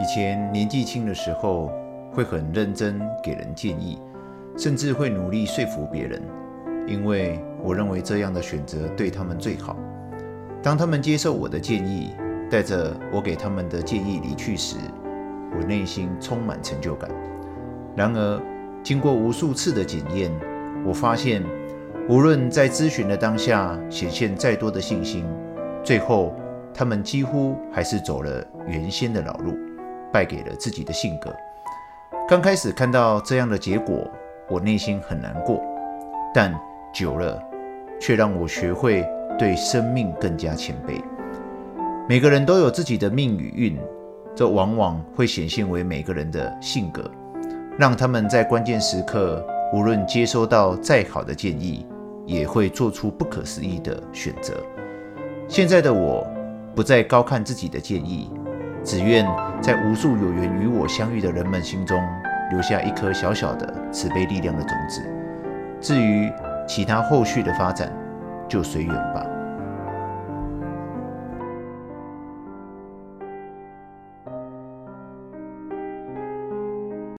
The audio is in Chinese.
以前年纪轻的时候，会很认真给人建议，甚至会努力说服别人，因为我认为这样的选择对他们最好。当他们接受我的建议，带着我给他们的建议离去时，我内心充满成就感。然而，经过无数次的检验，我发现，无论在咨询的当下显现再多的信心，最后他们几乎还是走了原先的老路。败给了自己的性格。刚开始看到这样的结果，我内心很难过，但久了，却让我学会对生命更加谦卑。每个人都有自己的命与运，这往往会显现为每个人的性格，让他们在关键时刻，无论接收到再好的建议，也会做出不可思议的选择。现在的我，不再高看自己的建议。只愿在无数有缘与我相遇的人们心中，留下一颗小小的慈悲力量的种子。至于其他后续的发展，就随缘吧。